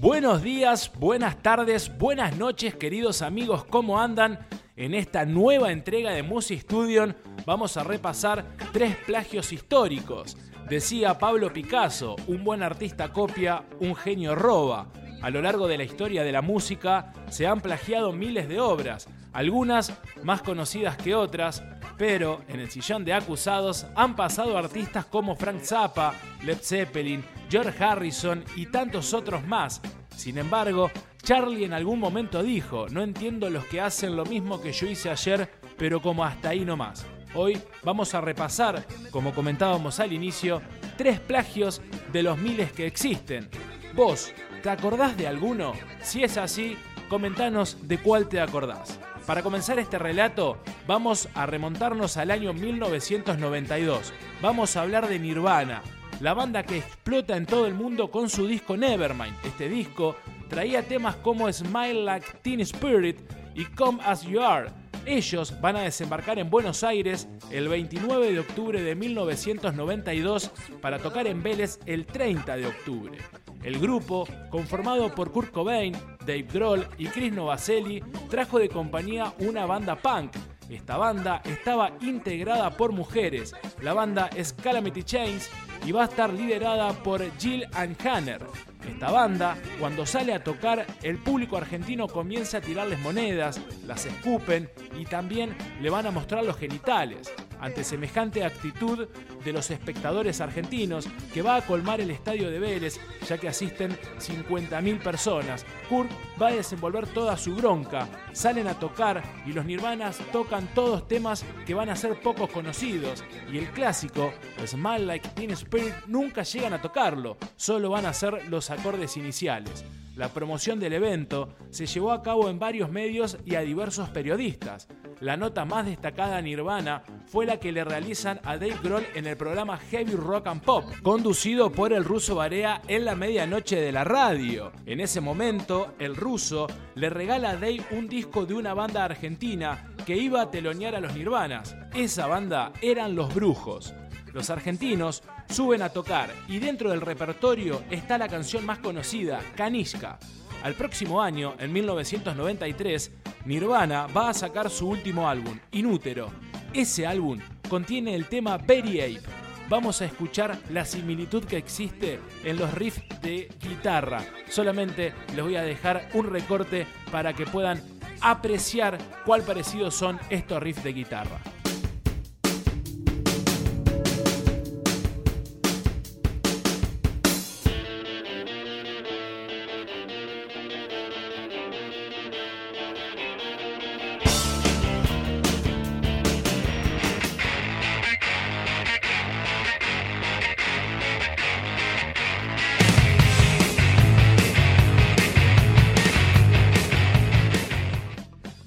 Buenos días, buenas tardes, buenas noches, queridos amigos, ¿cómo andan? En esta nueva entrega de Music Studio vamos a repasar tres plagios históricos. Decía Pablo Picasso, un buen artista copia, un genio roba. A lo largo de la historia de la música se han plagiado miles de obras, algunas más conocidas que otras, pero en el sillón de acusados han pasado artistas como Frank Zappa, Led Zeppelin, George Harrison y tantos otros más. Sin embargo, Charlie en algún momento dijo, no entiendo los que hacen lo mismo que yo hice ayer, pero como hasta ahí no más. Hoy vamos a repasar, como comentábamos al inicio, tres plagios de los miles que existen. Vos, ¿te acordás de alguno? Si es así, comentanos de cuál te acordás. Para comenzar este relato, vamos a remontarnos al año 1992. Vamos a hablar de Nirvana, la banda que explota en todo el mundo con su disco Nevermind. Este disco traía temas como Smile Like Teen Spirit y Come As You Are. Ellos van a desembarcar en Buenos Aires el 29 de octubre de 1992 para tocar en Vélez el 30 de octubre. El grupo, conformado por Kurt Cobain, Dave Grohl y Chris Novoselic, trajo de compañía una banda punk. Esta banda estaba integrada por mujeres. La banda es Calamity Chains y va a estar liderada por Jill Hanner. Esta banda, cuando sale a tocar, el público argentino comienza a tirarles monedas, las escupen y también le van a mostrar los genitales ante semejante actitud de los espectadores argentinos que va a colmar el estadio de Vélez ya que asisten 50.000 personas. Kurt va a desenvolver toda su bronca, salen a tocar y los Nirvanas tocan todos temas que van a ser pocos conocidos y el clásico, Smile Like Teen Spirit, nunca llegan a tocarlo, solo van a ser los acordes iniciales. La promoción del evento se llevó a cabo en varios medios y a diversos periodistas. La nota más destacada a Nirvana fue la que le realizan a Dave Grohl en el programa Heavy Rock and Pop, conducido por el ruso Barea en la medianoche de la radio. En ese momento, el ruso le regala a Dave un disco de una banda argentina que iba a telonear a los Nirvanas. Esa banda eran Los Brujos. Los argentinos suben a tocar y dentro del repertorio está la canción más conocida, Kanishka. Al próximo año, en 1993, Nirvana va a sacar su último álbum, Inútero. Ese álbum contiene el tema Very Ape. Vamos a escuchar la similitud que existe en los riffs de guitarra. Solamente les voy a dejar un recorte para que puedan apreciar cuál parecido son estos riffs de guitarra.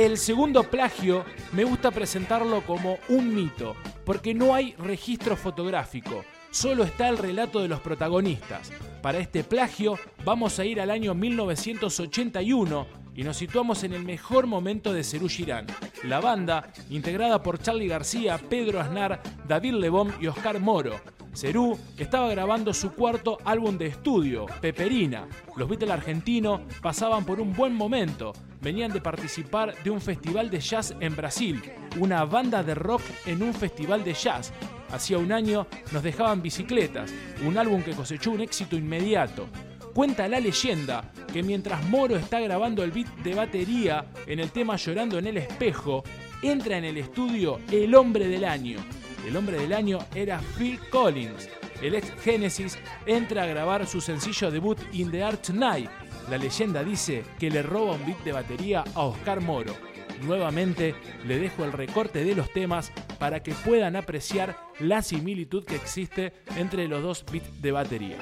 El segundo plagio me gusta presentarlo como un mito, porque no hay registro fotográfico, solo está el relato de los protagonistas. Para este plagio vamos a ir al año 1981 y nos situamos en el mejor momento de Cerú Girán. La banda, integrada por Charlie García, Pedro Aznar, David Lebón y Oscar Moro. Cerú estaba grabando su cuarto álbum de estudio, Peperina. Los Beatles argentinos pasaban por un buen momento. Venían de participar de un festival de jazz en Brasil, una banda de rock en un festival de jazz. Hacía un año nos dejaban bicicletas, un álbum que cosechó un éxito inmediato. Cuenta la leyenda que mientras Moro está grabando el beat de batería en el tema Llorando en el espejo, entra en el estudio el hombre del año. El hombre del año era Phil Collins. El ex Genesis entra a grabar su sencillo debut In the Art Night. La leyenda dice que le roba un beat de batería a Oscar Moro. Nuevamente le dejo el recorte de los temas para que puedan apreciar la similitud que existe entre los dos beats de batería.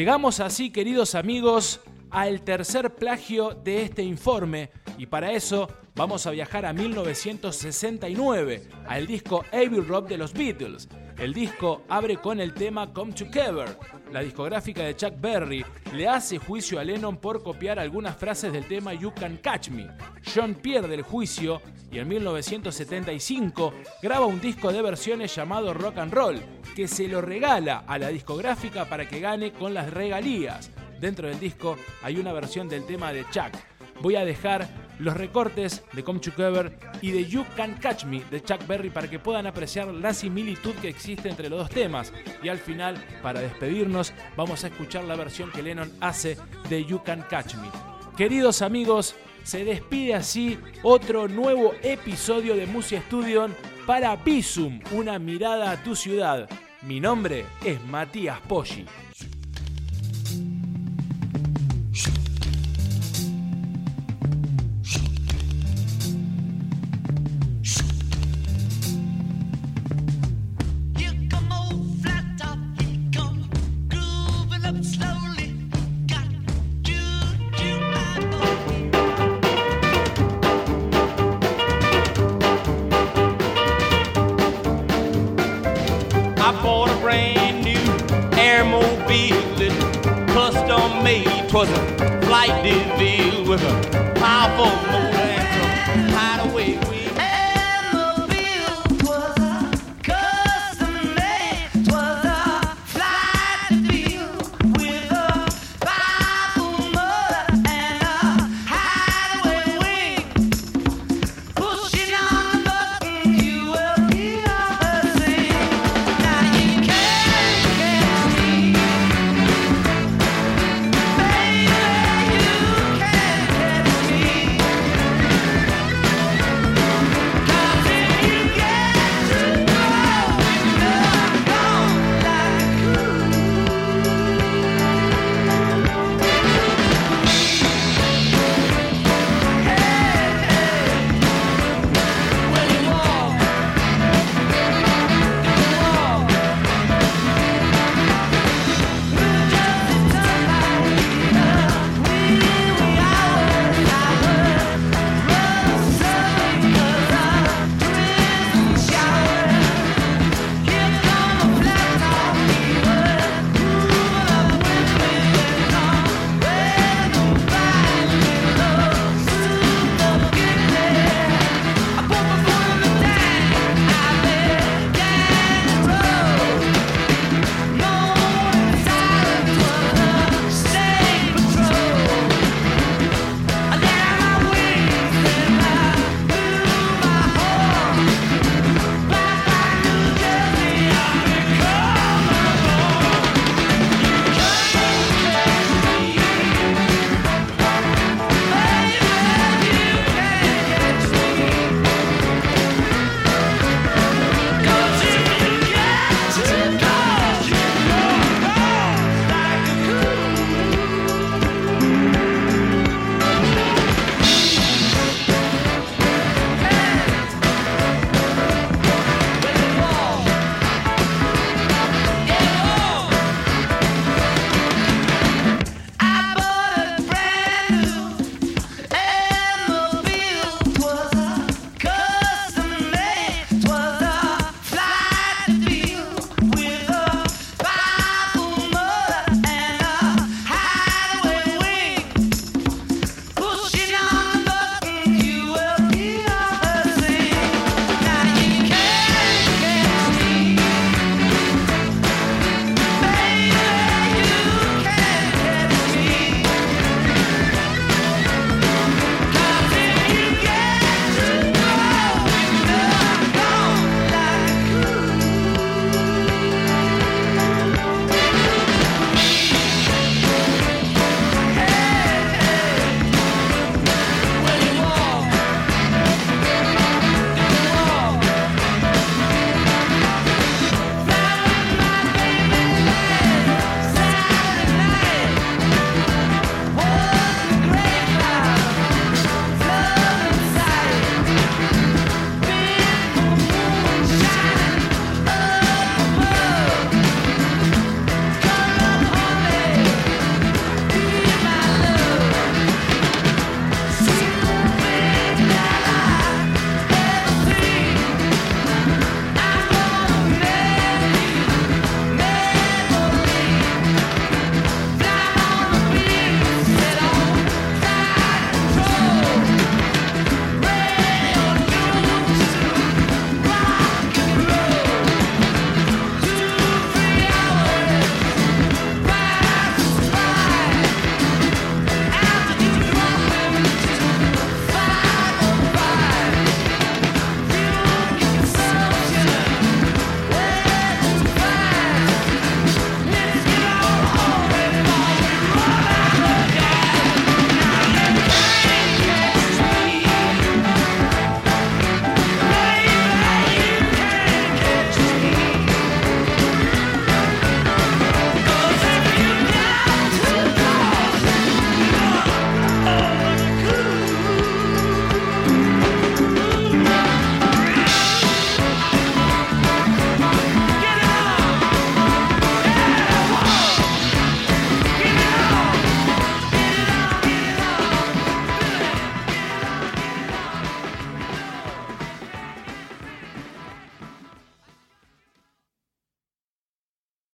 Llegamos así, queridos amigos, al tercer plagio de este informe y para eso vamos a viajar a 1969, al disco Abbey Rock de los Beatles. El disco abre con el tema Come Together. La discográfica de Chuck Berry le hace juicio a Lennon por copiar algunas frases del tema You Can Catch Me. John pierde el juicio y en 1975 graba un disco de versiones llamado Rock and Roll, que se lo regala a la discográfica para que gane con las regalías. Dentro del disco hay una versión del tema de Chuck. Voy a dejar los recortes de Come Together y de You Can Catch Me de Chuck Berry para que puedan apreciar la similitud que existe entre los dos temas. Y al final, para despedirnos, vamos a escuchar la versión que Lennon hace de You Can Catch Me. Queridos amigos, se despide así otro nuevo episodio de Musia Studio para Visum, una mirada a tu ciudad. Mi nombre es Matías Poggi. Twas a flight DeVille with a powerful motor.